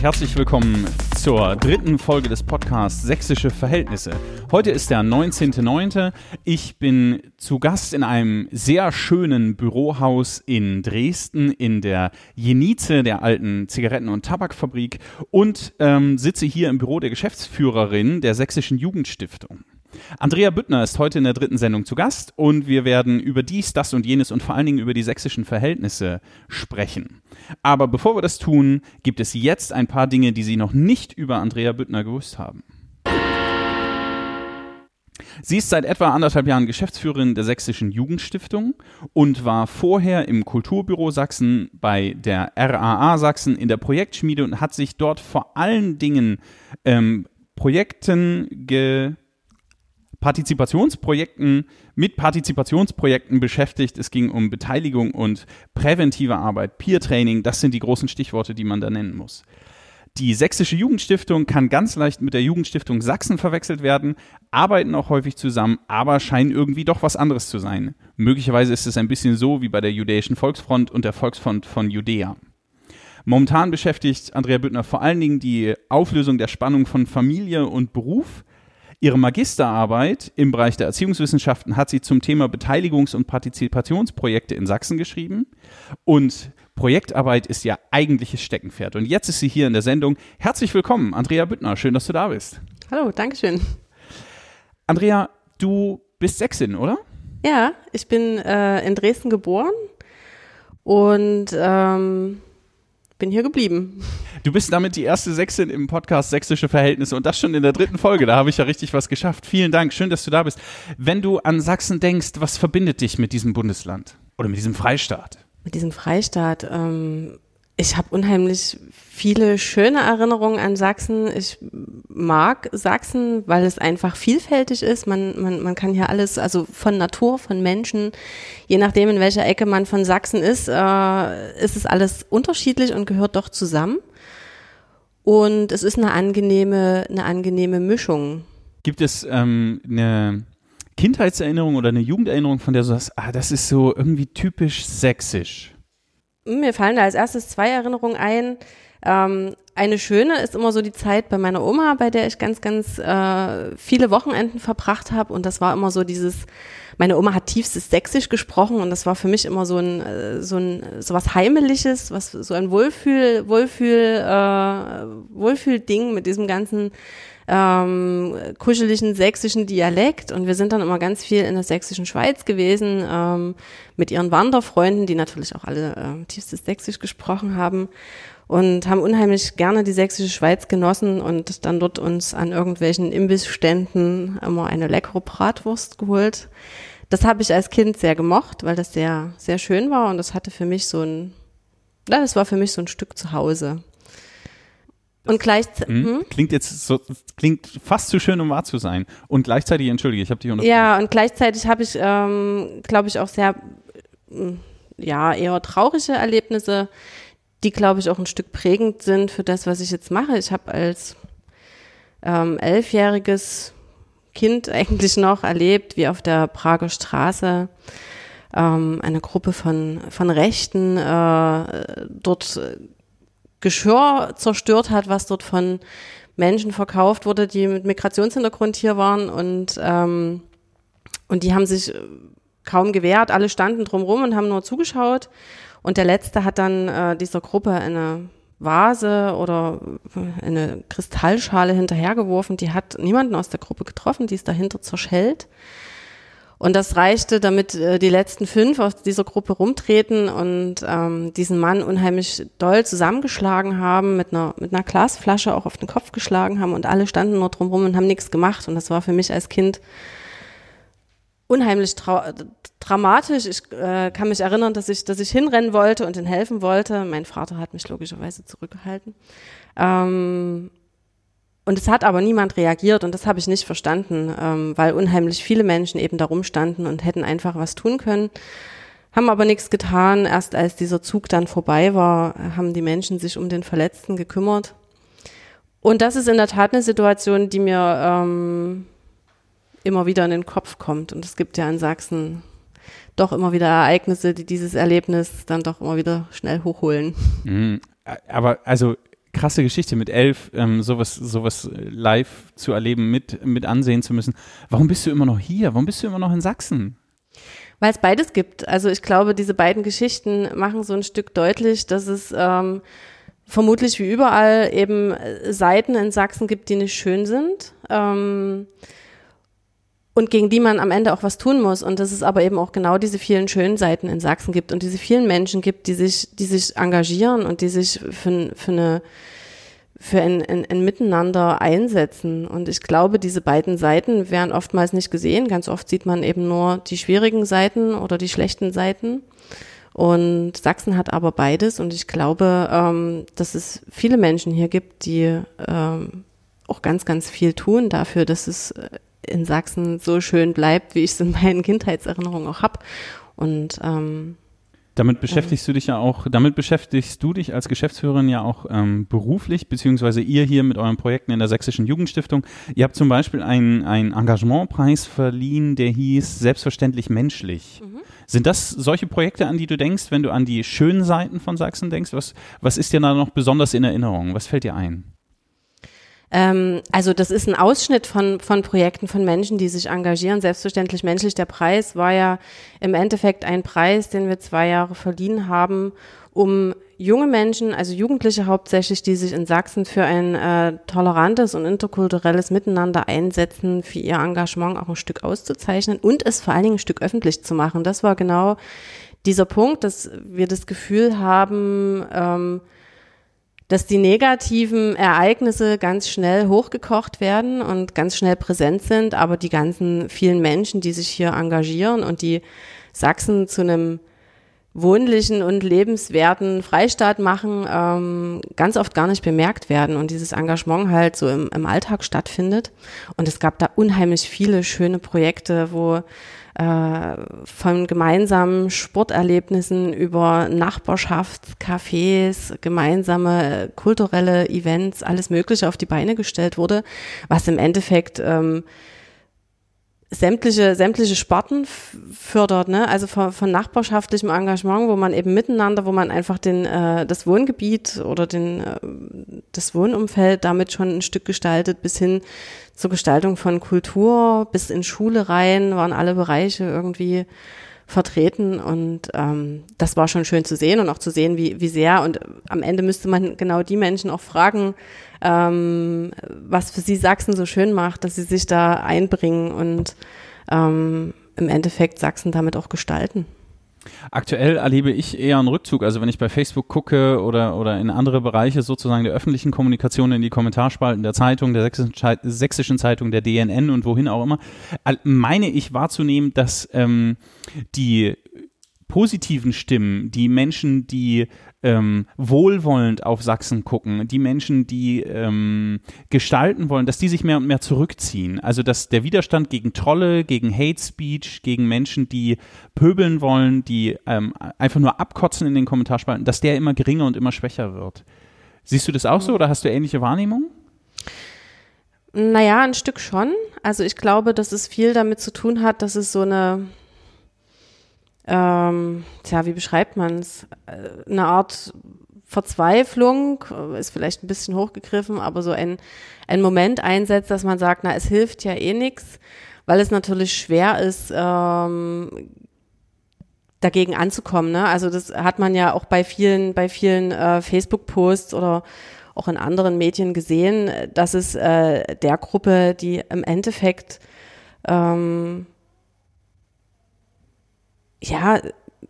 herzlich willkommen zur dritten Folge des Podcasts Sächsische Verhältnisse. Heute ist der 19.09. Ich bin zu Gast in einem sehr schönen Bürohaus in Dresden in der Jenize der alten Zigaretten- und Tabakfabrik und ähm, sitze hier im Büro der Geschäftsführerin der Sächsischen Jugendstiftung. Andrea Büttner ist heute in der dritten Sendung zu Gast und wir werden über dies, das und jenes und vor allen Dingen über die sächsischen Verhältnisse sprechen. Aber bevor wir das tun, gibt es jetzt ein paar Dinge, die Sie noch nicht über Andrea Büttner gewusst haben. Sie ist seit etwa anderthalb Jahren Geschäftsführerin der Sächsischen Jugendstiftung und war vorher im Kulturbüro Sachsen bei der RAA Sachsen in der Projektschmiede und hat sich dort vor allen Dingen ähm, Projekten ge Partizipationsprojekten, mit Partizipationsprojekten beschäftigt. Es ging um Beteiligung und präventive Arbeit, Peer-Training, das sind die großen Stichworte, die man da nennen muss. Die Sächsische Jugendstiftung kann ganz leicht mit der Jugendstiftung Sachsen verwechselt werden, arbeiten auch häufig zusammen, aber scheinen irgendwie doch was anderes zu sein. Möglicherweise ist es ein bisschen so wie bei der Judäischen Volksfront und der Volksfront von Judäa. Momentan beschäftigt Andrea Büttner vor allen Dingen die Auflösung der Spannung von Familie und Beruf Ihre Magisterarbeit im Bereich der Erziehungswissenschaften hat sie zum Thema Beteiligungs- und Partizipationsprojekte in Sachsen geschrieben. Und Projektarbeit ist ihr eigentliches Steckenpferd. Und jetzt ist sie hier in der Sendung. Herzlich willkommen, Andrea Büttner. Schön, dass du da bist. Hallo, Dankeschön. Andrea, du bist Sächsin, oder? Ja, ich bin äh, in Dresden geboren und ähm, bin hier geblieben. Du bist damit die erste Sächsin im Podcast Sächsische Verhältnisse und das schon in der dritten Folge. Da habe ich ja richtig was geschafft. Vielen Dank, schön, dass du da bist. Wenn du an Sachsen denkst, was verbindet dich mit diesem Bundesland oder mit diesem Freistaat? Mit diesem Freistaat. Ähm, ich habe unheimlich viele schöne Erinnerungen an Sachsen. Ich mag Sachsen, weil es einfach vielfältig ist. Man, man, man kann hier alles, also von Natur, von Menschen, je nachdem, in welcher Ecke man von Sachsen ist, äh, ist es alles unterschiedlich und gehört doch zusammen. Und es ist eine angenehme, eine angenehme Mischung. Gibt es ähm, eine Kindheitserinnerung oder eine Jugenderinnerung, von der du sagst, ah, das ist so irgendwie typisch sächsisch? Mir fallen da als erstes zwei Erinnerungen ein. Ähm, eine schöne ist immer so die Zeit bei meiner Oma, bei der ich ganz, ganz äh, viele Wochenenden verbracht habe. Und das war immer so dieses, meine Oma hat tiefstes Sächsisch gesprochen und das war für mich immer so ein, äh, so ein, so was Heimeliges, was, so ein Wohlfühl, Wohlfühl, äh, Wohlfühlding mit diesem ganzen ähm, kuscheligen sächsischen Dialekt und wir sind dann immer ganz viel in der sächsischen Schweiz gewesen ähm, mit ihren Wanderfreunden, die natürlich auch alle äh, tiefstes Sächsisch gesprochen haben und haben unheimlich gerne die sächsische Schweiz genossen und dann dort uns an irgendwelchen Imbissständen immer eine leckere Bratwurst geholt. Das habe ich als Kind sehr gemocht, weil das sehr, sehr schön war und das hatte für mich so ein, ja, das war für mich so ein Stück zu Hause. Und gleichzeitig. Hm? Klingt jetzt so, klingt fast zu schön, um wahr zu sein. Und gleichzeitig, entschuldige, ich habe dich unterbrochen. Ja, und gleichzeitig habe ich, ähm, glaube ich, auch sehr, hm, ja, eher traurige Erlebnisse, die, glaube ich, auch ein Stück prägend sind für das, was ich jetzt mache. Ich habe als ähm, elfjähriges Kind eigentlich noch erlebt, wie auf der Prager Straße ähm, eine Gruppe von, von Rechten äh, dort Geschirr zerstört hat, was dort von Menschen verkauft wurde, die mit Migrationshintergrund hier waren. Und ähm, und die haben sich kaum gewehrt, alle standen drumrum und haben nur zugeschaut. Und der letzte hat dann äh, dieser Gruppe eine Vase oder eine Kristallschale hinterhergeworfen, die hat niemanden aus der Gruppe getroffen, die ist dahinter zerschellt. Und das reichte, damit äh, die letzten fünf aus dieser Gruppe rumtreten und ähm, diesen Mann unheimlich doll zusammengeschlagen haben, mit einer, mit einer Glasflasche auch auf den Kopf geschlagen haben und alle standen nur drumrum und haben nichts gemacht. Und das war für mich als Kind unheimlich dramatisch. Ich äh, kann mich erinnern, dass ich, dass ich hinrennen wollte und ihnen helfen wollte. Mein Vater hat mich logischerweise zurückgehalten. Ähm, und es hat aber niemand reagiert und das habe ich nicht verstanden, ähm, weil unheimlich viele Menschen eben da rumstanden und hätten einfach was tun können, haben aber nichts getan. Erst als dieser Zug dann vorbei war, haben die Menschen sich um den Verletzten gekümmert. Und das ist in der Tat eine Situation, die mir ähm, immer wieder in den Kopf kommt. Und es gibt ja in Sachsen doch immer wieder Ereignisse, die dieses Erlebnis dann doch immer wieder schnell hochholen. Mhm. Aber also krasse Geschichte mit elf, ähm, sowas, sowas live zu erleben, mit, mit ansehen zu müssen. Warum bist du immer noch hier? Warum bist du immer noch in Sachsen? Weil es beides gibt. Also ich glaube, diese beiden Geschichten machen so ein Stück deutlich, dass es ähm, vermutlich wie überall eben Seiten in Sachsen gibt, die nicht schön sind. Ähm, und gegen die man am Ende auch was tun muss. Und dass es aber eben auch genau diese vielen schönen Seiten in Sachsen gibt und diese vielen Menschen gibt, die sich, die sich engagieren und die sich für, für eine für ein, ein, ein Miteinander einsetzen. Und ich glaube, diese beiden Seiten werden oftmals nicht gesehen. Ganz oft sieht man eben nur die schwierigen Seiten oder die schlechten Seiten. Und Sachsen hat aber beides. Und ich glaube, ähm, dass es viele Menschen hier gibt, die ähm, auch ganz, ganz viel tun dafür, dass es äh, in Sachsen so schön bleibt, wie ich es in meinen Kindheitserinnerungen auch habe. Und ähm, damit beschäftigst du dich ja auch, damit beschäftigst du dich als Geschäftsführerin ja auch ähm, beruflich, beziehungsweise ihr hier mit euren Projekten in der Sächsischen Jugendstiftung. Ihr habt zum Beispiel einen Engagementpreis verliehen, der hieß Selbstverständlich menschlich. Mhm. Sind das solche Projekte, an die du denkst, wenn du an die schönen Seiten von Sachsen denkst? Was, was ist dir da noch besonders in Erinnerung? Was fällt dir ein? Ähm, also das ist ein Ausschnitt von, von Projekten von Menschen, die sich engagieren. Selbstverständlich menschlich. Der Preis war ja im Endeffekt ein Preis, den wir zwei Jahre verliehen haben, um junge Menschen, also Jugendliche hauptsächlich, die sich in Sachsen für ein äh, tolerantes und interkulturelles Miteinander einsetzen, für ihr Engagement auch ein Stück auszuzeichnen und es vor allen Dingen ein Stück öffentlich zu machen. Das war genau dieser Punkt, dass wir das Gefühl haben, ähm, dass die negativen Ereignisse ganz schnell hochgekocht werden und ganz schnell präsent sind, aber die ganzen vielen Menschen, die sich hier engagieren und die Sachsen zu einem wohnlichen und lebenswerten Freistaat machen, ähm, ganz oft gar nicht bemerkt werden und dieses Engagement halt so im, im Alltag stattfindet. Und es gab da unheimlich viele schöne Projekte, wo äh, von gemeinsamen Sporterlebnissen über Nachbarschaftscafés, gemeinsame kulturelle Events, alles Mögliche auf die Beine gestellt wurde, was im Endeffekt ähm, sämtliche, sämtliche Sparten fördert, ne? Also von, von nachbarschaftlichem Engagement, wo man eben miteinander, wo man einfach den, äh, das Wohngebiet oder den, äh, das Wohnumfeld damit schon ein Stück gestaltet, bis hin zur Gestaltung von Kultur, bis in Schule rein, waren alle Bereiche irgendwie vertreten und ähm, das war schon schön zu sehen und auch zu sehen, wie, wie sehr und am Ende müsste man genau die Menschen auch fragen, ähm, was für sie Sachsen so schön macht, dass sie sich da einbringen und ähm, im Endeffekt Sachsen damit auch gestalten. Aktuell erlebe ich eher einen Rückzug. Also wenn ich bei Facebook gucke oder, oder in andere Bereiche sozusagen der öffentlichen Kommunikation in die Kommentarspalten der Zeitung, der sächsischen, Zeitung, der DNN und wohin auch immer, meine ich wahrzunehmen, dass ähm, die positiven Stimmen, die Menschen, die ähm, wohlwollend auf Sachsen gucken, die Menschen, die ähm, gestalten wollen, dass die sich mehr und mehr zurückziehen. Also dass der Widerstand gegen Trolle, gegen Hate Speech, gegen Menschen, die pöbeln wollen, die ähm, einfach nur abkotzen in den Kommentarspalten, dass der immer geringer und immer schwächer wird. Siehst du das auch so oder hast du ähnliche Wahrnehmungen? Naja, ein Stück schon. Also ich glaube, dass es viel damit zu tun hat, dass es so eine ähm, tja, wie beschreibt man es? Äh, eine Art Verzweiflung, äh, ist vielleicht ein bisschen hochgegriffen, aber so ein, ein Moment einsetzt, dass man sagt, na, es hilft ja eh nichts, weil es natürlich schwer ist, ähm, dagegen anzukommen. Ne? Also das hat man ja auch bei vielen, bei vielen äh, Facebook-Posts oder auch in anderen Medien gesehen, dass es äh, der Gruppe, die im Endeffekt ähm, ja,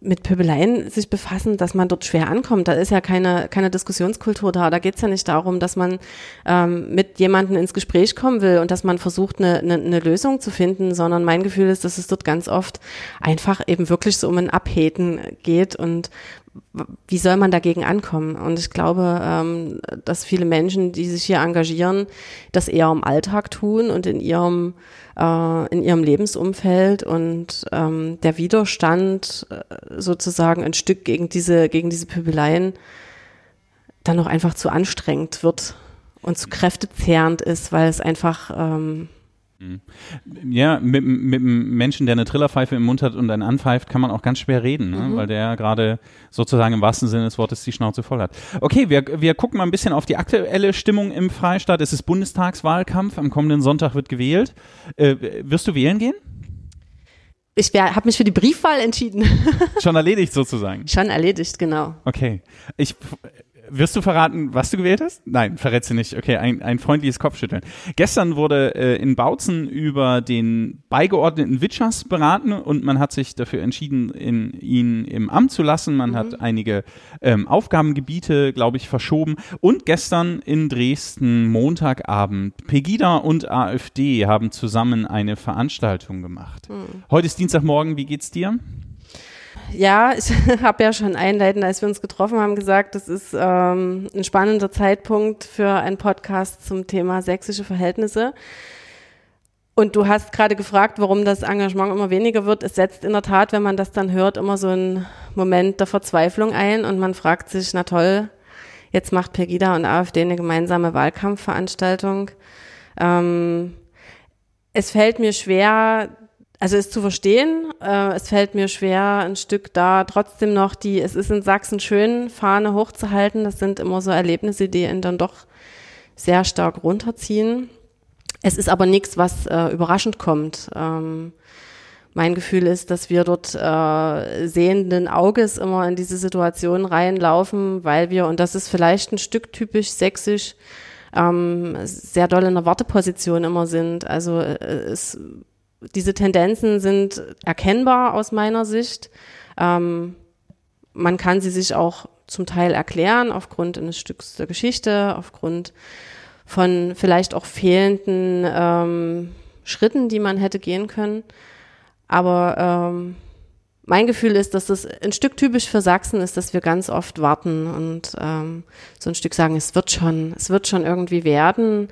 mit Pöbeleien sich befassen, dass man dort schwer ankommt. Da ist ja keine, keine Diskussionskultur da. Da geht's ja nicht darum, dass man ähm, mit jemandem ins Gespräch kommen will und dass man versucht, eine, eine, eine Lösung zu finden, sondern mein Gefühl ist, dass es dort ganz oft einfach eben wirklich so um ein Abheten geht und wie soll man dagegen ankommen? Und ich glaube, ähm, dass viele Menschen, die sich hier engagieren, das eher im Alltag tun und in ihrem, äh, in ihrem Lebensumfeld und ähm, der Widerstand äh, sozusagen ein Stück gegen diese, gegen diese Pöbeleien dann noch einfach zu anstrengend wird und zu kräftezehrend ist, weil es einfach ähm, Ja, mit, mit einem Menschen, der eine Trillerpfeife im Mund hat und einen anpfeift, kann man auch ganz schwer reden, ne? mhm. weil der gerade sozusagen im wahrsten Sinne des Wortes die Schnauze voll hat. Okay, wir, wir gucken mal ein bisschen auf die aktuelle Stimmung im Freistaat. Es ist Bundestagswahlkampf, am kommenden Sonntag wird gewählt. Äh, wirst du wählen gehen? Ich habe mich für die Briefwahl entschieden. Schon erledigt sozusagen. Schon erledigt, genau. Okay. Ich wirst du verraten, was du gewählt hast? Nein, verrätst du nicht. Okay, ein, ein freundliches Kopfschütteln. Gestern wurde äh, in Bautzen über den beigeordneten Witschers beraten und man hat sich dafür entschieden, in, ihn im Amt zu lassen. Man mhm. hat einige ähm, Aufgabengebiete, glaube ich, verschoben. Und gestern in Dresden, Montagabend, Pegida und AfD haben zusammen eine Veranstaltung gemacht. Mhm. Heute ist Dienstagmorgen, wie geht's dir? Ja, ich habe ja schon einleitend, als wir uns getroffen haben, gesagt, das ist ähm, ein spannender Zeitpunkt für einen Podcast zum Thema sächsische Verhältnisse. Und du hast gerade gefragt, warum das Engagement immer weniger wird. Es setzt in der Tat, wenn man das dann hört, immer so einen Moment der Verzweiflung ein und man fragt sich, na toll, jetzt macht Pegida und AfD eine gemeinsame Wahlkampfveranstaltung. Ähm, es fällt mir schwer, also es zu verstehen, äh, es fällt mir schwer, ein Stück da trotzdem noch die, es ist in Sachsen schön, Fahne hochzuhalten. Das sind immer so Erlebnisse, die ihn dann doch sehr stark runterziehen. Es ist aber nichts, was äh, überraschend kommt. Ähm, mein Gefühl ist, dass wir dort äh, sehenden Auges immer in diese Situation reinlaufen, weil wir, und das ist vielleicht ein Stück typisch sächsisch, ähm, sehr doll in der Warteposition immer sind. Also äh, es diese Tendenzen sind erkennbar aus meiner Sicht. Ähm, man kann sie sich auch zum Teil erklären aufgrund eines Stücks der Geschichte, aufgrund von vielleicht auch fehlenden ähm, Schritten, die man hätte gehen können. Aber ähm, mein Gefühl ist, dass das ein Stück typisch für Sachsen ist, dass wir ganz oft warten und ähm, so ein Stück sagen, es wird schon, es wird schon irgendwie werden,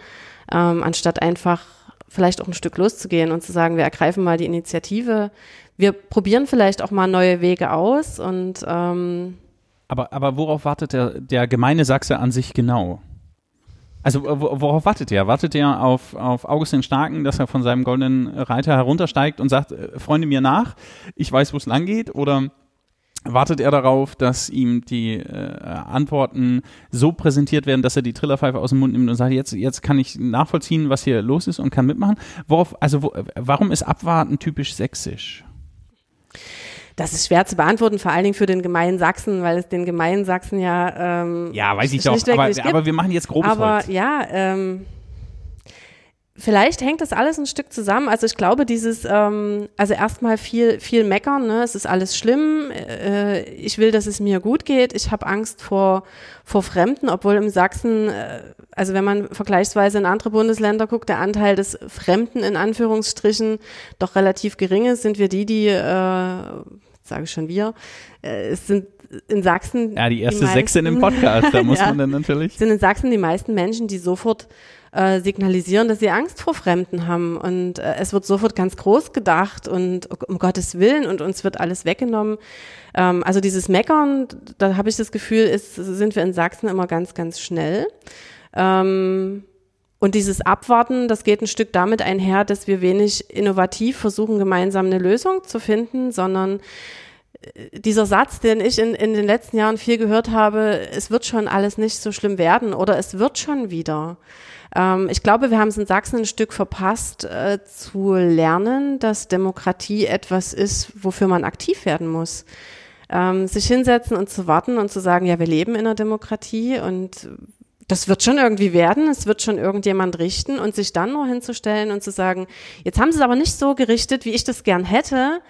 ähm, anstatt einfach vielleicht auch ein Stück loszugehen und zu sagen, wir ergreifen mal die Initiative. Wir probieren vielleicht auch mal neue Wege aus und ähm aber, aber worauf wartet der, der gemeine Sachse an sich genau? Also worauf wartet er? Wartet er auf, auf Augustin Starken, dass er von seinem goldenen Reiter heruntersteigt und sagt, äh, Freunde mir nach, ich weiß, wo es lang geht? Oder wartet er darauf, dass ihm die äh, Antworten so präsentiert werden, dass er die Trillerpfeife aus dem Mund nimmt und sagt, jetzt, jetzt kann ich nachvollziehen, was hier los ist und kann mitmachen. Worauf, also wo, warum ist Abwarten typisch sächsisch? Das ist schwer zu beantworten, vor allen Dingen für den gemeinen Sachsen, weil es den gemeinen Sachsen ja ähm, ja weiß ich doch, aber, aber wir machen jetzt grobes Aber Holz. ja, ähm, Vielleicht hängt das alles ein Stück zusammen. Also ich glaube, dieses, ähm, also erstmal viel, viel meckern, ne? es ist alles schlimm, äh, ich will, dass es mir gut geht, ich habe Angst vor, vor Fremden, obwohl im Sachsen, äh, also wenn man vergleichsweise in andere Bundesländer guckt, der Anteil des Fremden in Anführungsstrichen doch relativ gering ist, sind wir die, die, äh, sage ich schon wir, äh, es sind in Sachsen. Ja, die erste die Sechse in dem Podcast, da muss ja, man dann natürlich. Sind in Sachsen die meisten Menschen, die sofort äh, signalisieren, dass sie Angst vor Fremden haben. Und äh, es wird sofort ganz groß gedacht und um Gottes Willen und uns wird alles weggenommen. Ähm, also dieses Meckern, da habe ich das Gefühl, ist, sind wir in Sachsen immer ganz, ganz schnell. Ähm, und dieses Abwarten, das geht ein Stück damit einher, dass wir wenig innovativ versuchen, gemeinsam eine Lösung zu finden, sondern äh, dieser Satz, den ich in, in den letzten Jahren viel gehört habe, es wird schon alles nicht so schlimm werden oder es wird schon wieder. Ähm, ich glaube, wir haben es in Sachsen ein Stück verpasst, äh, zu lernen, dass Demokratie etwas ist, wofür man aktiv werden muss. Ähm, sich hinsetzen und zu warten und zu sagen, ja, wir leben in einer Demokratie und das wird schon irgendwie werden, es wird schon irgendjemand richten und sich dann nur hinzustellen und zu sagen, jetzt haben sie es aber nicht so gerichtet, wie ich das gern hätte,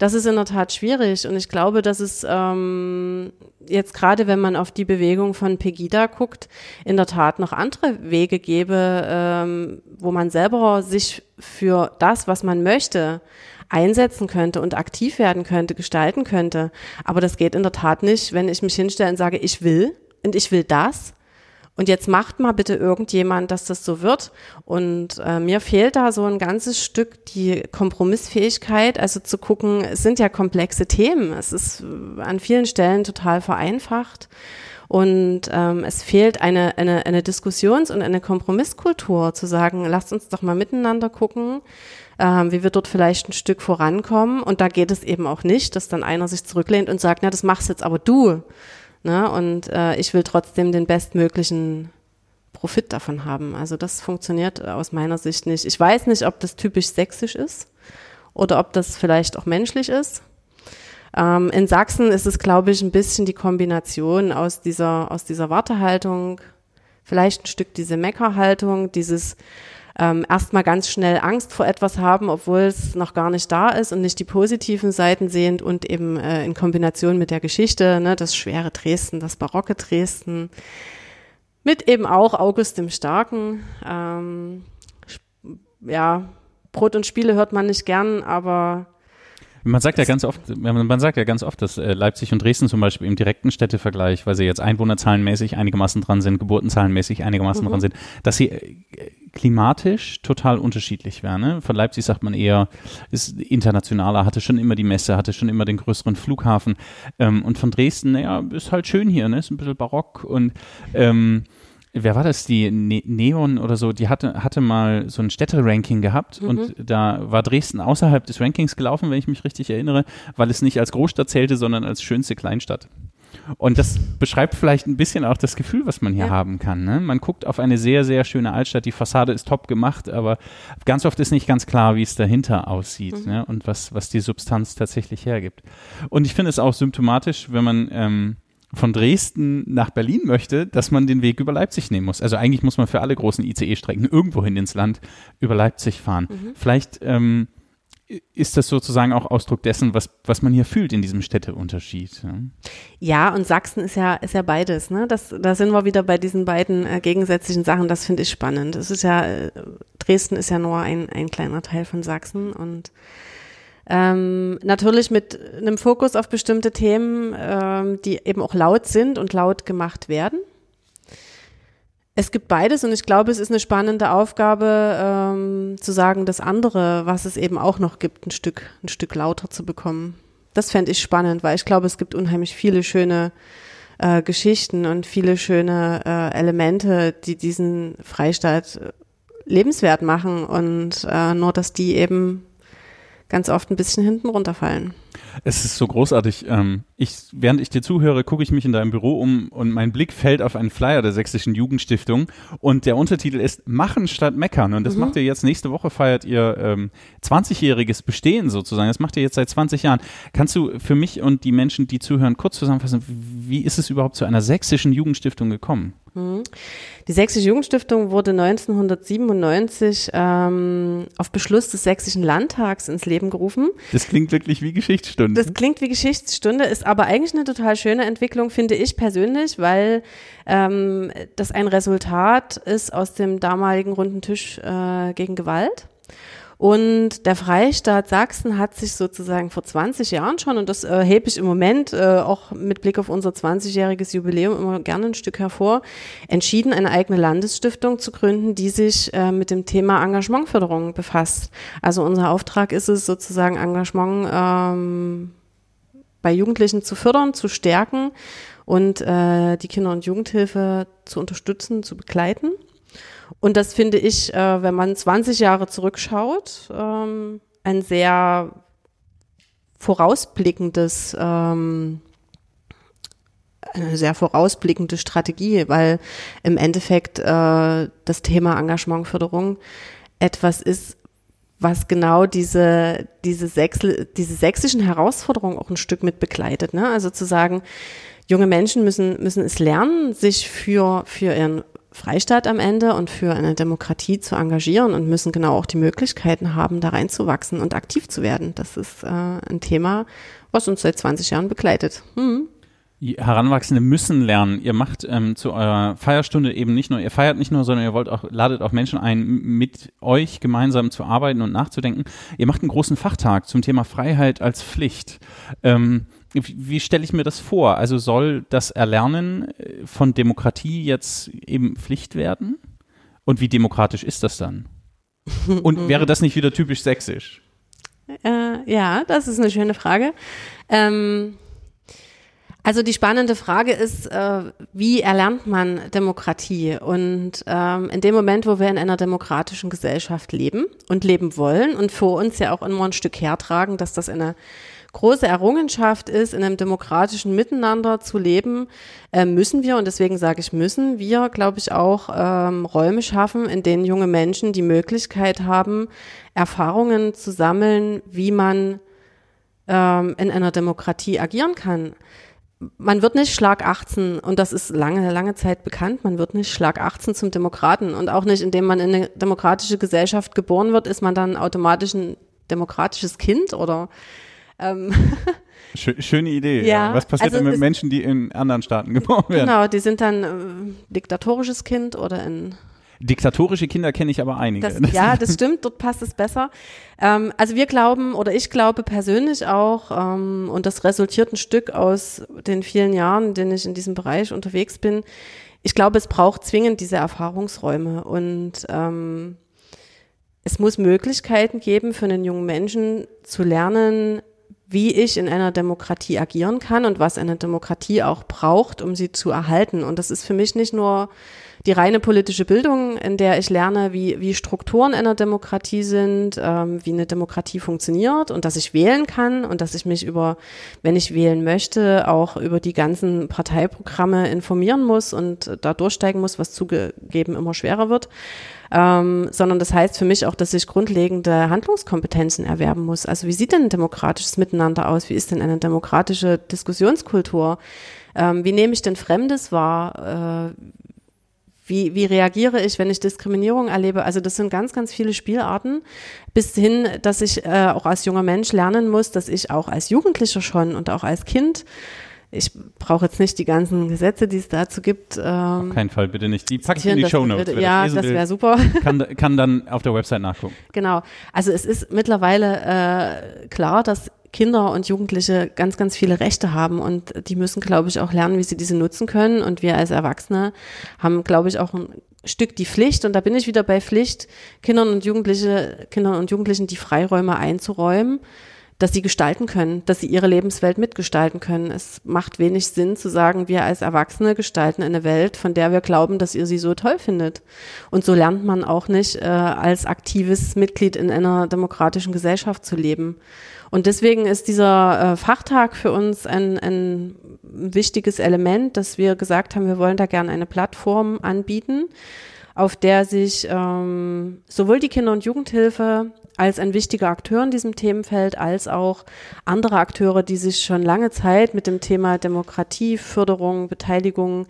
das ist in der Tat schwierig. Und ich glaube, dass es ähm, jetzt gerade, wenn man auf die Bewegung von Pegida guckt, in der Tat noch andere Wege gäbe, ähm, wo man selber sich für das, was man möchte, einsetzen könnte und aktiv werden könnte, gestalten könnte. Aber das geht in der Tat nicht, wenn ich mich hinstelle und sage, ich will und ich will das Und jetzt macht mal bitte irgendjemand, dass das so wird. Und äh, mir fehlt da so ein ganzes Stück die Kompromissfähigkeit, also zu gucken, es sind ja komplexe Themen. Es ist an vielen Stellen total vereinfacht. Und ähm, es fehlt eine, eine, eine Diskussions- und eine Kompromisskultur, zu sagen, lasst uns doch mal miteinander gucken, ähm, wie wir dort vielleicht ein Stück vorankommen. Und da geht es eben auch nicht, dass dann einer sich zurücklehnt und sagt, na, das machst jetzt aber du. Ne? Und äh, ich will trotzdem den bestmöglichen Profit davon haben. Also das funktioniert aus meiner Sicht nicht. Ich weiß nicht, ob das typisch sächsisch ist oder ob das vielleicht auch menschlich ist. Ähm, in Sachsen ist es, glaube ich, ein bisschen die Kombination aus dieser, aus dieser Wartehaltung, vielleicht ein Stück diese Meckerhaltung, dieses ähm, erstmal ganz schnell Angst vor etwas haben, obwohl es noch gar nicht da ist und nicht die positiven Seiten sehend und eben äh, in Kombination mit der Geschichte, ne, das schwere Dresden, das barocke Dresden, mit eben auch August dem Starken. Ähm, ja, Brot und Spiele hört man nicht gern, aber man sagt ja ganz oft, man sagt ja ganz oft, dass äh, Leipzig und Dresden zum Beispiel im direkten Städtevergleich, weil sie jetzt einwohnerzahlenmäßig einigermaßen dran sind, geburtenzahlenmäßig einigermaßen mhm. dran sind, dass sie äh, klimatisch total unterschiedlich wären. Ne? Von Leipzig sagt man eher, ist internationaler, hatte schon immer die Messe, hatte schon immer den größeren Flughafen. Ähm, und von Dresden, naja, ist halt schön hier, ne? ist ein bisschen barock und ähm, wer war das, die ne Neon oder so, die hatte, hatte mal so ein Städteranking gehabt mhm. und da war Dresden außerhalb des Rankings gelaufen, wenn ich mich richtig erinnere, weil es nicht als Großstadt zählte, sondern als schönste Kleinstadt. Und das beschreibt vielleicht ein bisschen auch das Gefühl, was man hier ja. haben kann. Ne? Man guckt auf eine sehr, sehr schöne Altstadt. Die Fassade ist top gemacht, aber ganz oft ist nicht ganz klar, wie es dahinter aussieht mhm. ne? und was, was die Substanz tatsächlich hergibt. Und ich finde es auch symptomatisch, wenn man ähm, von Dresden nach Berlin möchte, dass man den Weg über Leipzig nehmen muss. Also eigentlich muss man für alle großen ICE-Strecken irgendwohin ins Land über Leipzig fahren. Mhm. Vielleicht ähm, ist das sozusagen auch Ausdruck dessen, was, was man hier fühlt in diesem Städteunterschied. Ja, ja und Sachsen ist ja, ist ja beides. Ne? Das, da sind wir wieder bei diesen beiden äh, gegensätzlichen Sachen. Das finde ich spannend. Es ist ja, äh, Dresden ist ja nur ein, ein kleiner Teil von Sachsen und ähm, natürlich mit einem Fokus auf bestimmte Themen, ähm, die eben auch laut sind und laut gemacht werden. Es gibt beides und ich glaube, es ist eine spannende Aufgabe, ähm, zu sagen, das andere, was es eben auch noch gibt, ein Stück, ein Stück lauter zu bekommen. Das fände ich spannend, weil ich glaube, es gibt unheimlich viele schöne äh, Geschichten und viele schöne äh, Elemente, die diesen Freistaat lebenswert machen und äh, nur, dass die eben ganz oft ein bisschen hinten runterfallen. Es ist so großartig. Ähm, ich, während ich dir zuhöre, gucke ich mich in deinem Büro um und mein Blick fällt auf einen Flyer der Sächsischen Jugendstiftung und der Untertitel ist Machen statt Meckern. Und das mhm. macht ihr jetzt nächste Woche, feiert ihr ähm, 20-jähriges Bestehen sozusagen. Das macht ihr jetzt seit 20 Jahren. Kannst du für mich und die Menschen, die zuhören, kurz zusammenfassen, wie ist es überhaupt zu einer Sächsischen Jugendstiftung gekommen? Mhm. Die Sächsische Jugendstiftung wurde 1997 ähm, auf Beschluss des Sächsischen Landtags ins Leben gerufen. Das klingt wirklich wie Geschichtsstunde. Das klingt wie Geschichtsstunde, ist aber eigentlich eine total schöne Entwicklung, finde ich persönlich, weil ähm, das ein Resultat ist aus dem damaligen runden Tisch äh, gegen Gewalt. Und der Freistaat Sachsen hat sich sozusagen vor 20 Jahren schon, und das äh, hebe ich im Moment äh, auch mit Blick auf unser 20-jähriges Jubiläum immer gerne ein Stück hervor, entschieden, eine eigene Landesstiftung zu gründen, die sich äh, mit dem Thema Engagementförderung befasst. Also unser Auftrag ist es sozusagen Engagement ähm, bei Jugendlichen zu fördern, zu stärken und äh, die Kinder- und Jugendhilfe zu unterstützen, zu begleiten. Und das finde ich, äh, wenn man 20 Jahre zurückschaut, ähm, ein sehr vorausblickendes, ähm, eine sehr vorausblickende Strategie, weil im Endeffekt äh, das Thema Engagementförderung etwas ist, was genau diese, diese, Sächsel, diese sächsischen Herausforderungen auch ein Stück mit begleitet. Ne? Also zu sagen, junge Menschen müssen, müssen es lernen, sich für, für ihren Freistaat am Ende und für eine Demokratie zu engagieren und müssen genau auch die Möglichkeiten haben, da reinzuwachsen und aktiv zu werden. Das ist äh, ein Thema, was uns seit 20 Jahren begleitet. Hm. Heranwachsende müssen lernen. Ihr macht ähm, zu eurer Feierstunde eben nicht nur, ihr feiert nicht nur, sondern ihr wollt auch, ladet auch Menschen ein, mit euch gemeinsam zu arbeiten und nachzudenken. Ihr macht einen großen Fachtag zum Thema Freiheit als Pflicht. Ähm, wie, wie stelle ich mir das vor? Also soll das Erlernen äh, von Demokratie jetzt eben Pflicht werden? Und wie demokratisch ist das dann? Und wäre das nicht wieder typisch sächsisch? Äh, ja, das ist eine schöne Frage. Ähm, also die spannende Frage ist, äh, wie erlernt man Demokratie? Und ähm, in dem Moment, wo wir in einer demokratischen Gesellschaft leben und leben wollen und für uns ja auch immer ein Stück hertragen, dass das eine große Errungenschaft ist, in einem demokratischen Miteinander zu leben, äh, müssen wir, und deswegen sage ich müssen wir, glaube ich, auch ähm, Räume schaffen, in denen junge Menschen die Möglichkeit haben, Erfahrungen zu sammeln, wie man ähm, in einer Demokratie agieren kann. Man wird nicht Schlag 18 und das ist lange, lange Zeit bekannt, man wird nicht Schlag 18 zum Demokraten und auch nicht, indem man in eine demokratische Gesellschaft geboren wird, ist man dann automatisch ein demokratisches Kind oder ähm Schöne Idee. Ja. Was passiert also denn mit Menschen, die in anderen Staaten geboren werden? Genau, die sind dann äh, diktatorisches Kind oder in Diktatorische Kinder kenne ich aber einige. Das, ja, das stimmt, dort passt es besser. Ähm, also wir glauben, oder ich glaube persönlich auch, ähm, und das resultiert ein Stück aus den vielen Jahren, in denen ich in diesem Bereich unterwegs bin, ich glaube, es braucht zwingend diese Erfahrungsräume und ähm, es muss Möglichkeiten geben für einen jungen Menschen zu lernen, wie ich in einer Demokratie agieren kann und was eine Demokratie auch braucht, um sie zu erhalten. Und das ist für mich nicht nur die reine politische Bildung, in der ich lerne, wie, wie Strukturen einer Demokratie sind, ähm, wie eine Demokratie funktioniert und dass ich wählen kann und dass ich mich über, wenn ich wählen möchte, auch über die ganzen Parteiprogramme informieren muss und da durchsteigen muss, was zugegeben immer schwerer wird. Ähm, sondern das heißt für mich auch, dass ich grundlegende Handlungskompetenzen erwerben muss. Also wie sieht denn ein demokratisches Miteinander aus? Wie ist denn eine demokratische Diskussionskultur? Ähm, wie nehme ich denn Fremdes wahr? Äh, wie, wie reagiere ich, wenn ich Diskriminierung erlebe? Also das sind ganz, ganz viele Spielarten, bis hin, dass ich äh, auch als junger Mensch lernen muss, dass ich auch als Jugendlicher schon und auch als Kind ich brauche jetzt nicht die ganzen Gesetze, die es dazu gibt. Ähm, auf keinen Fall, bitte nicht. Die packe ich in die Show Notes. Ja, das wäre super. Kann, kann dann auf der Website nachgucken. Genau. Also es ist mittlerweile äh, klar, dass Kinder und Jugendliche ganz, ganz viele Rechte haben und die müssen, glaube ich, auch lernen, wie sie diese nutzen können. Und wir als Erwachsene haben, glaube ich, auch ein Stück die Pflicht, und da bin ich wieder bei Pflicht, Kindern und Jugendliche, Kindern und Jugendlichen die Freiräume einzuräumen, dass sie gestalten können, dass sie ihre Lebenswelt mitgestalten können. Es macht wenig Sinn zu sagen, wir als Erwachsene gestalten eine Welt, von der wir glauben, dass ihr sie so toll findet. Und so lernt man auch nicht, äh, als aktives Mitglied in einer demokratischen Gesellschaft zu leben. Und deswegen ist dieser äh, Fachtag für uns ein, ein wichtiges Element, dass wir gesagt haben, wir wollen da gerne eine Plattform anbieten, auf der sich ähm, sowohl die Kinder- und Jugendhilfe als ein wichtiger Akteur in diesem Themenfeld, als auch andere Akteure, die sich schon lange Zeit mit dem Thema Demokratie, Förderung, Beteiligung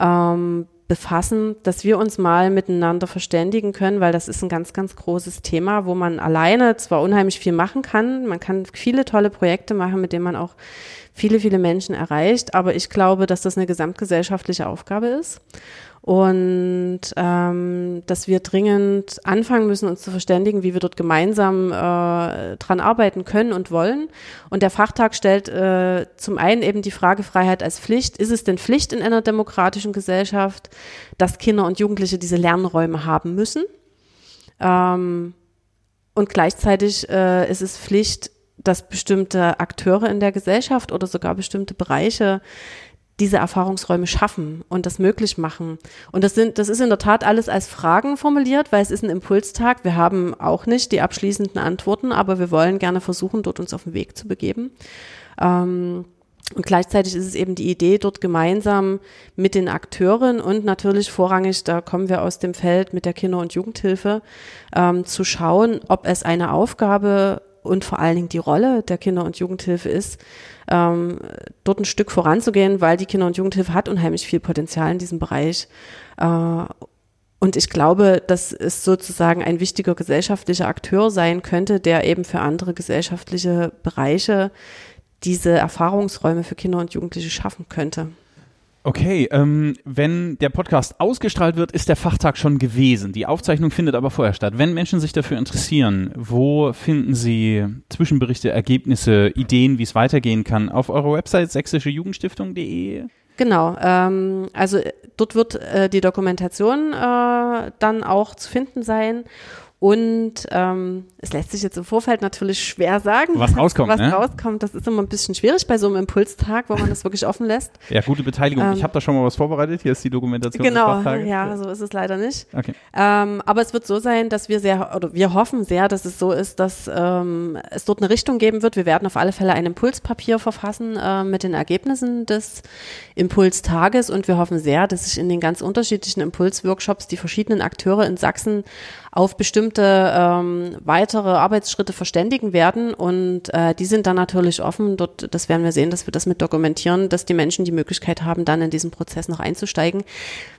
ähm, befassen, dass wir uns mal miteinander verständigen können, weil das ist ein ganz, ganz großes Thema, wo man alleine zwar unheimlich viel machen kann, man kann viele tolle Projekte machen, mit denen man auch viele, viele Menschen erreicht, aber ich glaube, dass das eine gesamtgesellschaftliche Aufgabe ist und ähm, dass wir dringend anfangen müssen, uns zu verständigen, wie wir dort gemeinsam äh, dran arbeiten können und wollen. Und der Fachtag stellt äh, zum einen eben die Frage Freiheit als Pflicht. Ist es denn Pflicht in einer demokratischen Gesellschaft, dass Kinder und Jugendliche diese Lernräume haben müssen? Ähm, und gleichzeitig äh, ist es Pflicht, dass bestimmte Akteure in der Gesellschaft oder sogar bestimmte Bereiche diese Erfahrungsräume schaffen und das möglich machen. Und das sind, das ist in der Tat alles als Fragen formuliert, weil es ist ein Impulstag. Wir haben auch nicht die abschließenden Antworten, aber wir wollen gerne versuchen, dort uns auf den Weg zu begeben. Ähm, und gleichzeitig ist es eben die Idee, dort gemeinsam mit den Akteuren und natürlich vorrangig, da kommen wir aus dem Feld mit der Kinder- und Jugendhilfe, ähm, zu schauen, ob es eine Aufgabe und vor allen Dingen die Rolle der Kinder- und Jugendhilfe ist, ähm, dort ein Stück voranzugehen, weil die Kinder- und Jugendhilfe hat unheimlich viel Potenzial in diesem Bereich. Äh, und ich glaube, dass es sozusagen ein wichtiger gesellschaftlicher Akteur sein könnte, der eben für andere gesellschaftliche Bereiche diese Erfahrungsräume für Kinder und Jugendliche schaffen könnte. Okay, ähm, wenn der Podcast ausgestrahlt wird, ist der Fachtag schon gewesen. Die Aufzeichnung findet aber vorher statt. Wenn Menschen sich dafür interessieren, wo finden sie Zwischenberichte, Ergebnisse, Ideen, wie es weitergehen kann? Auf eurer Website sächsischejugendstiftung.de? Genau, ähm, also dort wird äh, die Dokumentation äh, dann auch zu finden sein und ähm, es lässt sich jetzt im Vorfeld natürlich schwer sagen, was rauskommt. Was ne? rauskommt, das ist immer ein bisschen schwierig bei so einem Impulstag, wo man das wirklich offen lässt. Ja, gute Beteiligung. Ähm, ich habe da schon mal was vorbereitet. Hier ist die Dokumentation. Genau, ja, so ist es leider nicht. Okay. Ähm, aber es wird so sein, dass wir sehr, oder wir hoffen sehr, dass es so ist, dass ähm, es dort eine Richtung geben wird. Wir werden auf alle Fälle ein Impulspapier verfassen äh, mit den Ergebnissen des Impulstages und wir hoffen sehr, dass sich in den ganz unterschiedlichen Impulsworkshops die verschiedenen Akteure in Sachsen auf bestimmte ähm, weitere Arbeitsschritte verständigen werden. Und äh, die sind dann natürlich offen. Dort, das werden wir sehen, dass wir das mit dokumentieren, dass die Menschen die Möglichkeit haben, dann in diesen Prozess noch einzusteigen,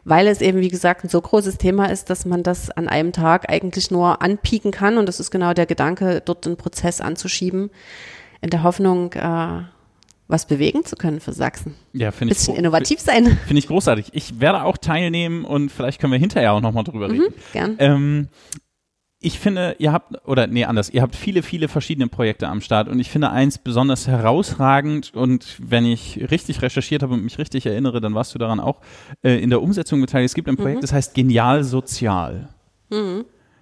weil es eben, wie gesagt, ein so großes Thema ist, dass man das an einem Tag eigentlich nur anpieken kann. Und das ist genau der Gedanke, dort den Prozess anzuschieben, in der Hoffnung, äh, was bewegen zu können für Sachsen. Ja, finde ich. Bisschen innovativ sein. Finde ich großartig. Ich werde auch teilnehmen und vielleicht können wir hinterher auch nochmal drüber reden. Mhm, gern. Ähm, ich finde, ihr habt, oder nee, anders, ihr habt viele, viele verschiedene Projekte am Start und ich finde eins besonders herausragend und wenn ich richtig recherchiert habe und mich richtig erinnere, dann warst du daran auch äh, in der Umsetzung beteiligt. Es gibt ein Projekt, Mhm. das heißt Genial Sozial.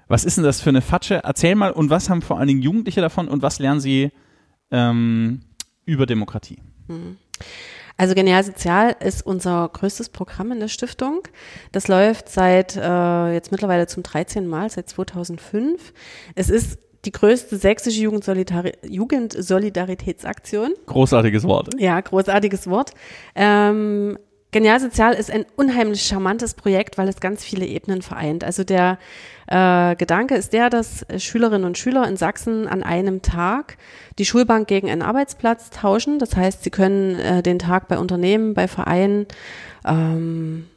Was ist denn das für eine Fatsche? Erzähl mal, und was haben vor allen Dingen Jugendliche davon und was lernen sie ähm, über Demokratie? Also Genial Sozial ist unser größtes Programm in der Stiftung. Das läuft seit äh, jetzt mittlerweile zum 13. Mal, seit 2005. Es ist die größte sächsische Jugendsolidari Jugendsolidaritätsaktion. Großartiges Wort. Ja, großartiges Wort. Ähm, Genial Sozial ist ein unheimlich charmantes Projekt, weil es ganz viele Ebenen vereint. Also der äh, Gedanke ist der, dass Schülerinnen und Schüler in Sachsen an einem Tag die Schulbank gegen einen Arbeitsplatz tauschen. Das heißt, sie können äh, den Tag bei Unternehmen, bei Vereinen, ähm,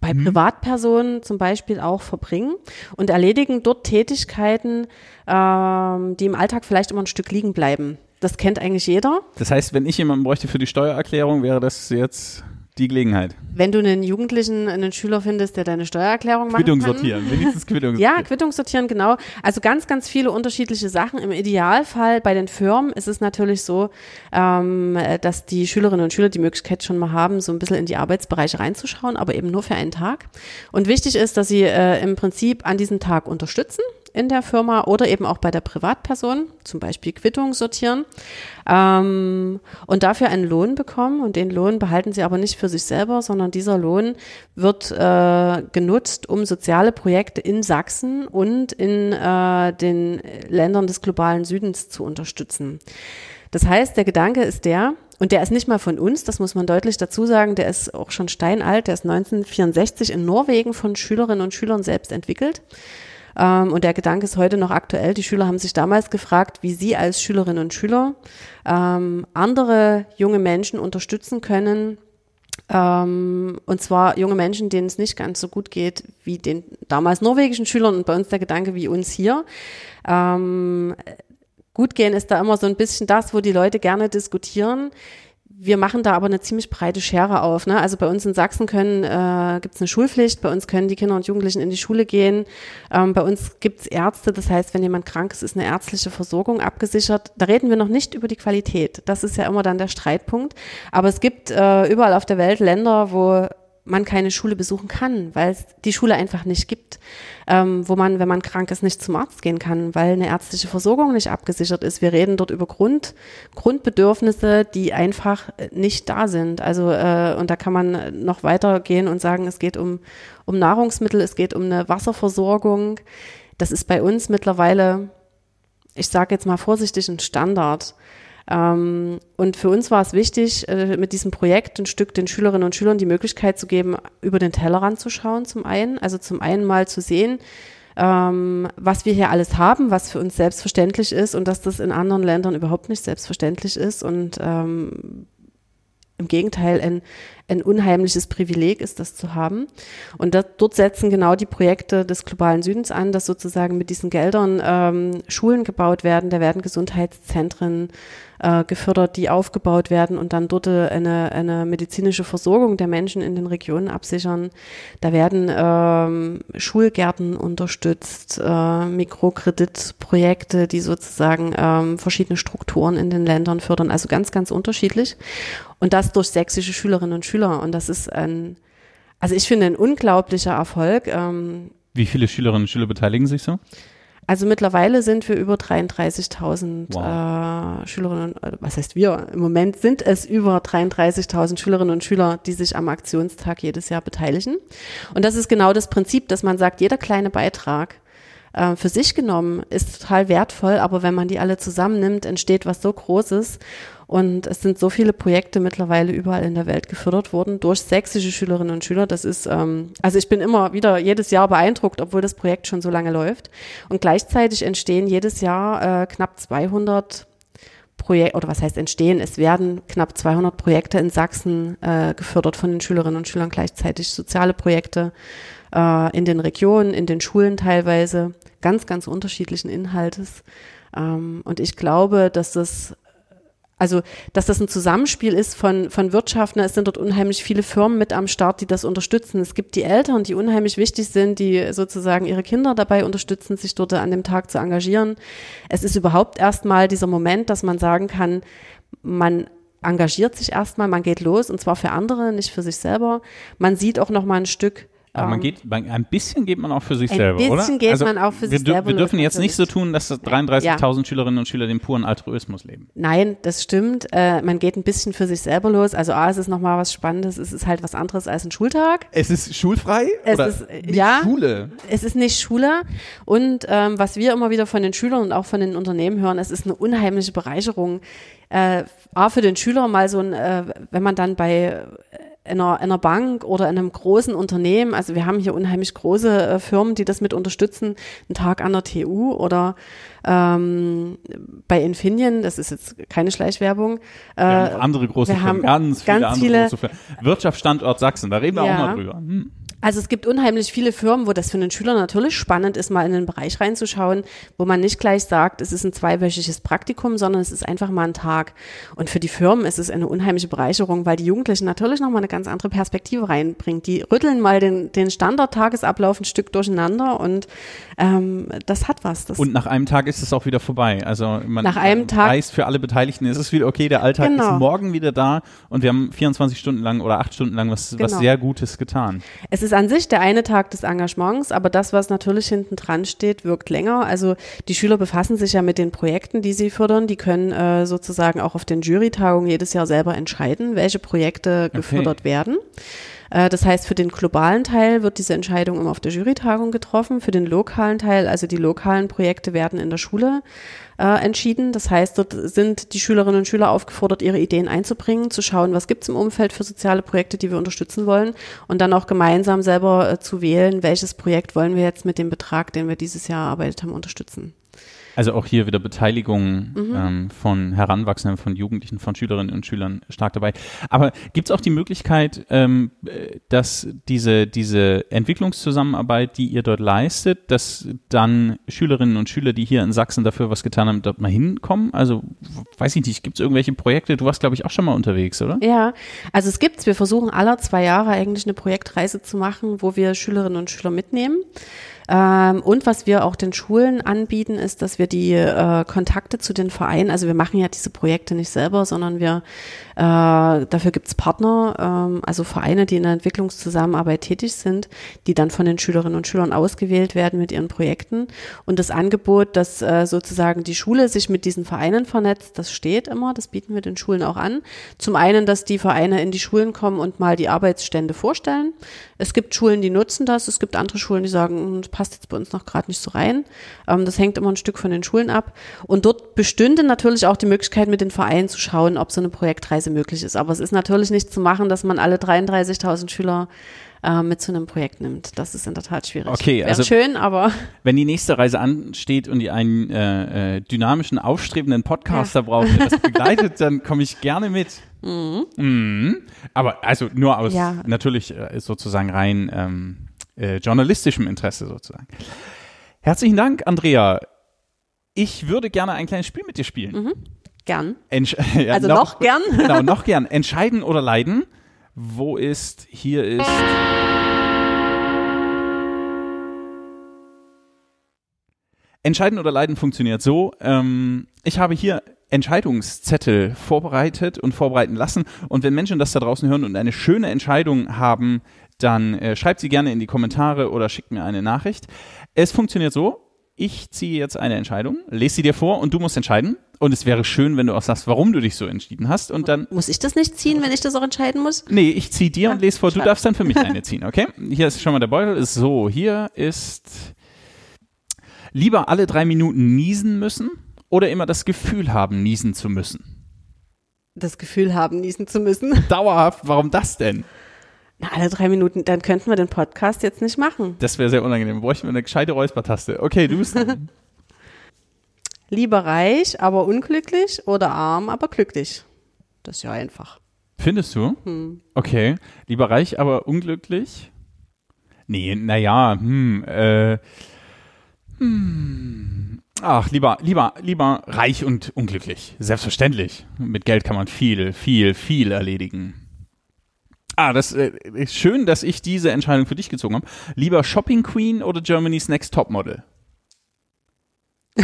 bei Privatpersonen zum Beispiel auch verbringen und erledigen dort Tätigkeiten, ähm, die im Alltag vielleicht immer ein Stück liegen bleiben. Das kennt eigentlich jeder. Das heißt, wenn ich jemanden bräuchte für die Steuererklärung, wäre das jetzt die Gelegenheit. Wenn du einen Jugendlichen, einen Schüler findest, der deine Steuererklärung macht. Quittung sortieren, wenigstens Quittung Ja, sortieren. Quittung sortieren, genau. Also ganz, ganz viele unterschiedliche Sachen. Im Idealfall bei den Firmen ist es natürlich so, ähm, dass die Schülerinnen und Schüler die Möglichkeit schon mal haben, so ein bisschen in die Arbeitsbereiche reinzuschauen, aber eben nur für einen Tag. Und wichtig ist, dass sie äh, im Prinzip an diesem Tag unterstützen in der Firma oder eben auch bei der Privatperson, zum Beispiel Quittung sortieren ähm, und dafür einen Lohn bekommen und den Lohn behalten sie aber nicht für sich selber, sondern dieser Lohn wird äh, genutzt, um soziale Projekte in Sachsen und in äh, den Ländern des globalen Südens zu unterstützen. Das heißt, der Gedanke ist der, und der ist nicht mal von uns, das muss man deutlich dazu sagen, der ist auch schon steinalt, der ist 1964 in Norwegen von Schülerinnen und Schülern selbst entwickelt. Ähm, und der Gedanke ist heute noch aktuell. Die Schüler haben sich damals gefragt, wie sie als Schülerinnen und Schüler ähm, andere junge Menschen unterstützen können. Ähm, und zwar junge Menschen, denen es nicht ganz so gut geht wie den damals norwegischen Schülern und bei uns der Gedanke wie uns hier. Ähm, gut gehen ist da immer so ein bisschen das, wo die Leute gerne diskutieren. Wir machen da aber eine ziemlich breite Schere auf. Ne? Also bei uns in Sachsen können äh, gibt es eine Schulpflicht, bei uns können die Kinder und Jugendlichen in die Schule gehen. Ähm, bei uns gibt es Ärzte, das heißt, wenn jemand krank ist, ist eine ärztliche Versorgung abgesichert. Da reden wir noch nicht über die Qualität. Das ist ja immer dann der Streitpunkt. Aber es gibt äh, überall auf der Welt Länder, wo man keine Schule besuchen kann, weil es die Schule einfach nicht gibt, ähm, wo man, wenn man krank ist, nicht zum Arzt gehen kann, weil eine ärztliche Versorgung nicht abgesichert ist. Wir reden dort über Grund, Grundbedürfnisse, die einfach äh, nicht da sind. Also äh, und da kann man noch weitergehen und sagen, es geht um um Nahrungsmittel, es geht um eine Wasserversorgung. Das ist bei uns mittlerweile, ich sage jetzt mal vorsichtig, ein Standard. Ähm, und für uns war es wichtig, äh, mit diesem Projekt ein Stück den Schülerinnen und Schülern die Möglichkeit zu geben, über den Tellerrand zu schauen, zum einen. Also zum einen mal zu sehen, ähm, was wir hier alles haben, was für uns selbstverständlich ist und dass das in anderen Ländern überhaupt nicht selbstverständlich ist und ähm, im Gegenteil ein, ein unheimliches Privileg ist, das zu haben. Und das, dort setzen genau die Projekte des globalen Südens an, dass sozusagen mit diesen Geldern ähm, Schulen gebaut werden, da werden Gesundheitszentren äh, gefördert, die aufgebaut werden und dann dort eine, eine medizinische Versorgung der Menschen in den Regionen absichern. Da werden ähm, Schulgärten unterstützt, äh, Mikrokreditprojekte, die sozusagen ähm, verschiedene Strukturen in den Ländern fördern, also ganz, ganz unterschiedlich. Und das durch sächsische Schülerinnen und Schüler. Und das ist ein, also ich finde, ein unglaublicher Erfolg. Ähm, Wie viele Schülerinnen und Schüler beteiligen sich so? Also mittlerweile sind wir über 33.000 wow. äh, Schülerinnen, äh, was heißt wir? Im Moment sind es über 33.000 Schülerinnen und Schüler, die sich am Aktionstag jedes Jahr beteiligen. Und das ist genau das Prinzip, dass man sagt, jeder kleine Beitrag äh, für sich genommen ist total wertvoll, aber wenn man die alle zusammennimmt, entsteht was so Großes. Und es sind so viele Projekte mittlerweile überall in der Welt gefördert worden durch sächsische Schülerinnen und Schüler. Das ist, ähm, also ich bin immer wieder jedes Jahr beeindruckt, obwohl das Projekt schon so lange läuft. Und gleichzeitig entstehen jedes Jahr äh, knapp 200 Projekte, oder was heißt entstehen? Es werden knapp 200 Projekte in Sachsen äh, gefördert von den Schülerinnen und Schülern gleichzeitig. Soziale Projekte äh, in den Regionen, in den Schulen teilweise, ganz, ganz unterschiedlichen Inhaltes. Ähm, und ich glaube, dass das also, dass das ein Zusammenspiel ist von, von Wirtschaften. Es sind dort unheimlich viele Firmen mit am Start, die das unterstützen. Es gibt die Eltern, die unheimlich wichtig sind, die sozusagen ihre Kinder dabei unterstützen, sich dort an dem Tag zu engagieren. Es ist überhaupt erstmal dieser Moment, dass man sagen kann, man engagiert sich erstmal, man geht los und zwar für andere, nicht für sich selber. Man sieht auch noch mal ein Stück aber man ähm, geht, ein bisschen geht man auch für sich ein selber, oder? Ein bisschen geht also man auch für sich wir, selber. Wir dürfen jetzt nicht so tun, dass 33.000 ja. Schülerinnen und Schüler den puren Altruismus leben. Nein, das stimmt. Äh, man geht ein bisschen für sich selber los. Also A, es ist nochmal was Spannendes. Es ist halt was anderes als ein Schultag. Es ist schulfrei? Es oder ist, nicht ja, Schule? Es ist nicht Schule. Und ähm, was wir immer wieder von den Schülern und auch von den Unternehmen hören, es ist eine unheimliche Bereicherung. Äh, A, für den Schüler mal so ein, äh, wenn man dann bei in einer, in einer Bank oder in einem großen Unternehmen, also wir haben hier unheimlich große äh, Firmen, die das mit unterstützen, einen Tag an der TU oder ähm, bei Infineon, das ist jetzt keine Schleichwerbung. Äh, andere große Firmen, ganz viele ganz andere viele, große Firmen. Wirtschaftsstandort Sachsen, da reden wir ja, auch mal drüber. Hm. Also es gibt unheimlich viele Firmen, wo das für einen Schüler natürlich spannend ist, mal in den Bereich reinzuschauen, wo man nicht gleich sagt, es ist ein zweiwöchiges Praktikum, sondern es ist einfach mal ein Tag. Und für die Firmen ist es eine unheimliche Bereicherung, weil die Jugendlichen natürlich nochmal eine ganz andere Perspektive reinbringen. Die rütteln mal den, den Standardtagesablauf ein Stück durcheinander und ähm, das hat was. Das und nach einem Tag ist es auch wieder vorbei. Also man nach einem Tag weiß für alle Beteiligten, ist es wieder okay, der Alltag genau. ist morgen wieder da und wir haben 24 Stunden lang oder 8 Stunden lang was, genau. was sehr Gutes getan. Es ist an sich der eine Tag des Engagements, aber das, was natürlich hinten dran steht, wirkt länger. Also die Schüler befassen sich ja mit den Projekten, die sie fördern. Die können äh, sozusagen auch auf den Jurytagungen jedes Jahr selber entscheiden, welche Projekte gefördert okay. werden. Äh, das heißt, für den globalen Teil wird diese Entscheidung immer auf der Jurytagung getroffen. Für den lokalen Teil, also die lokalen Projekte werden in der Schule äh, entschieden. Das heißt, dort sind die Schülerinnen und Schüler aufgefordert, ihre Ideen einzubringen, zu schauen, was gibt es im Umfeld für soziale Projekte, die wir unterstützen wollen und dann auch gemeinsam selber äh, zu wählen, welches Projekt wollen wir jetzt mit dem Betrag, den wir dieses Jahr erarbeitet haben, unterstützen. Also auch hier wieder Beteiligung mhm. ähm, von Heranwachsenden, von Jugendlichen, von Schülerinnen und Schülern stark dabei. Aber gibt es auch die Möglichkeit, ähm, dass diese, diese Entwicklungszusammenarbeit, die ihr dort leistet, dass dann Schülerinnen und Schüler, die hier in Sachsen dafür was getan haben, dort mal hinkommen? Also weiß ich nicht, gibt es irgendwelche Projekte? Du warst, glaube ich, auch schon mal unterwegs, oder? Ja, also es gibt's. Wir versuchen aller zwei Jahre eigentlich eine Projektreise zu machen, wo wir Schülerinnen und Schüler mitnehmen. Ähm, und was wir auch den Schulen anbieten, ist, dass wir die äh, Kontakte zu den Vereinen, also wir machen ja diese Projekte nicht selber, sondern wir äh, dafür gibt's Partner, ähm, also Vereine, die in der Entwicklungszusammenarbeit tätig sind, die dann von den Schülerinnen und Schülern ausgewählt werden mit ihren Projekten. Und das Angebot, dass äh, sozusagen die Schule sich mit diesen Vereinen vernetzt, das steht immer, das bieten wir den Schulen auch an. Zum einen, dass die Vereine in die Schulen kommen und mal die Arbeitsstände vorstellen. Es gibt Schulen, die nutzen das, es gibt andere Schulen, die sagen, hm, passt jetzt bei uns noch gerade nicht so rein. Ähm, das hängt immer ein Stück von den Schulen ab. Und dort bestünde natürlich auch die Möglichkeit, mit den Vereinen zu schauen, ob so eine Projektreise möglich ist. Aber es ist natürlich nicht zu machen, dass man alle 33.000 Schüler äh, mit zu einem Projekt nimmt. Das ist in der Tat schwierig. Okay, Wäre also schön, aber wenn die nächste Reise ansteht und ihr einen äh, äh, dynamischen, aufstrebenden Podcaster ja. braucht, der das begleitet, dann komme ich gerne mit. Mhm. Aber also nur aus Ja. natürlich äh, sozusagen rein ähm, äh, journalistischem Interesse sozusagen. Herzlichen Dank, Andrea. Ich würde gerne ein kleines Spiel mit dir spielen. Gern. Entsch ja, Also noch gern? Genau, noch gern. Entscheiden oder leiden. Wo ist, hier ist. Entscheiden oder leiden funktioniert so. Ähm, ich habe hier Entscheidungszettel vorbereitet und vorbereiten lassen. Und wenn Menschen das da draußen hören und eine schöne Entscheidung haben, dann äh, schreibt sie gerne in die Kommentare oder schickt mir eine Nachricht. Es funktioniert so. Ich ziehe jetzt eine Entscheidung, lese sie dir vor und du musst entscheiden. Und es wäre schön, wenn du auch sagst, warum du dich so entschieden hast. Und dann Muss ich das nicht ziehen, wenn ich das auch entscheiden muss? Nee, ich ziehe dir und lese vor. Du schade. darfst dann für mich eine ziehen, okay? Hier ist schon mal der Beutel. Ist so, hier ist lieber alle drei Minuten niesen müssen oder immer das Gefühl haben, niesen zu müssen. Das Gefühl haben, niesen zu müssen. Dauerhaft, warum das denn? Na, alle drei Minuten, dann könnten wir den Podcast jetzt nicht machen. Das wäre sehr unangenehm. Bräuchten wir eine gescheite Räuspertaste. Okay, du bist. Lieber reich, aber unglücklich oder arm, aber glücklich. Das ist ja einfach. Findest du? Okay. Lieber reich, aber unglücklich? Nee, naja, hm, äh, hm. Ach, lieber, lieber, lieber reich und unglücklich. Selbstverständlich. Mit Geld kann man viel, viel, viel erledigen. Ah, das äh, ist schön, dass ich diese Entscheidung für dich gezogen habe. Lieber Shopping Queen oder Germany's Next Topmodel?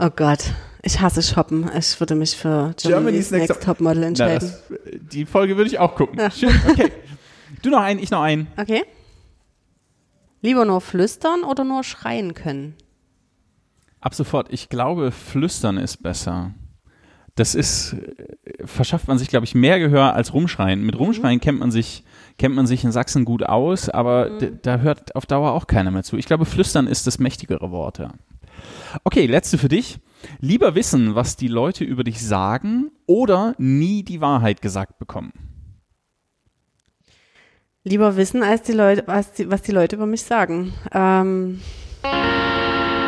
Oh Gott, ich hasse Shoppen. Ich würde mich für Germany's, Next, Topmodel Na, entscheiden. das, die Folge würde ich auch gucken. Schön, okay. Du noch einen, ich noch einen. Okay. Lieber nur flüstern oder nur schreien können? Ab sofort, ich glaube, flüstern ist besser. Das ist, äh, verschafft man sich, glaube ich, mehr Gehör als rumschreien. Mit rumschreien kennt man sich, kennt man sich in Sachsen gut aus, aber d- da hört auf Dauer auch keiner mehr zu. Ich glaube, flüstern ist das mächtigere Wort, ja. Okay, letzte für dich. Lieber wissen, was die Leute über dich sagen oder nie die Wahrheit gesagt bekommen. Lieber wissen, als die Leute, was die, was die Leute über mich sagen. Ähm,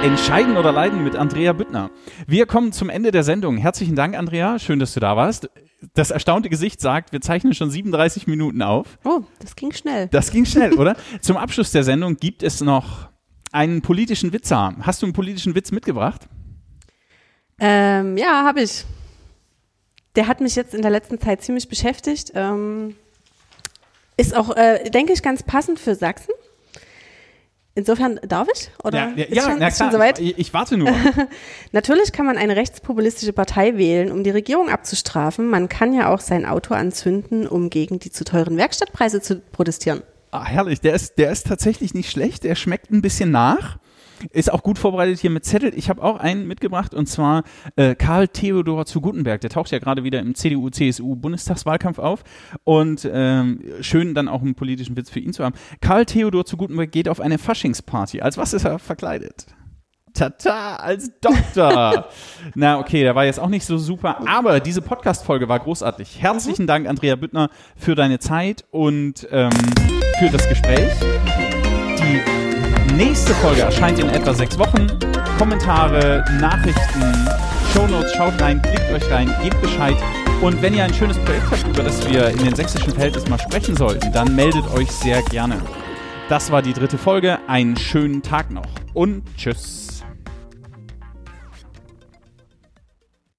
Entscheiden oder leiden mit Andrea Büttner. Wir kommen zum Ende der Sendung. Herzlichen Dank, Andrea. Schön, dass du da warst. Das erstaunte Gesicht sagt, wir zeichnen schon 37 Minuten auf. oh, das ging schnell. Das ging schnell, oder? Zum Abschluss der Sendung gibt es noch einen politischen Witzer. Hast du einen politischen Witz mitgebracht? Ähm, ja, habe ich. Der hat mich jetzt in der letzten Zeit ziemlich beschäftigt. Ähm, ist auch, äh, denke ich, ganz passend für Sachsen. Insofern darf ich? Oder ist schon, ist schon soweit? Ich, ich warte nur. Natürlich kann man eine rechtspopulistische Partei wählen, um die Regierung abzustrafen. Man kann ja auch sein Auto anzünden, um gegen die zu teuren Werkstattpreise zu protestieren. Ah, herrlich, der ist, der ist tatsächlich nicht schlecht. Der schmeckt ein bisschen nach. Ist auch gut vorbereitet hier mit Zettel. Ich habe auch einen mitgebracht und zwar äh, Karl Theodor zu Gutenberg. Der taucht ja gerade wieder im CDU-CSU-Bundestagswahlkampf auf und ähm, schön dann auch einen politischen Witz für ihn zu haben. Karl Theodor zu Gutenberg geht auf eine Faschingsparty. Als was ist er verkleidet? Tata, als Doktor. Na, okay, der war jetzt auch nicht so super, aber diese Podcast-Folge war großartig. Herzlichen Dank, Andrea Büttner, für deine Zeit und ähm, für das Gespräch. Nächste Folge erscheint in etwa sechs Wochen. Kommentare, Nachrichten, Shownotes, schaut rein, klickt euch rein, gebt Bescheid. Und wenn ihr ein schönes Projekt habt, über das wir in den sächsischen Verhältnis mal sprechen sollten, dann meldet euch sehr gerne. Das war die dritte Folge. Einen schönen Tag noch und tschüss.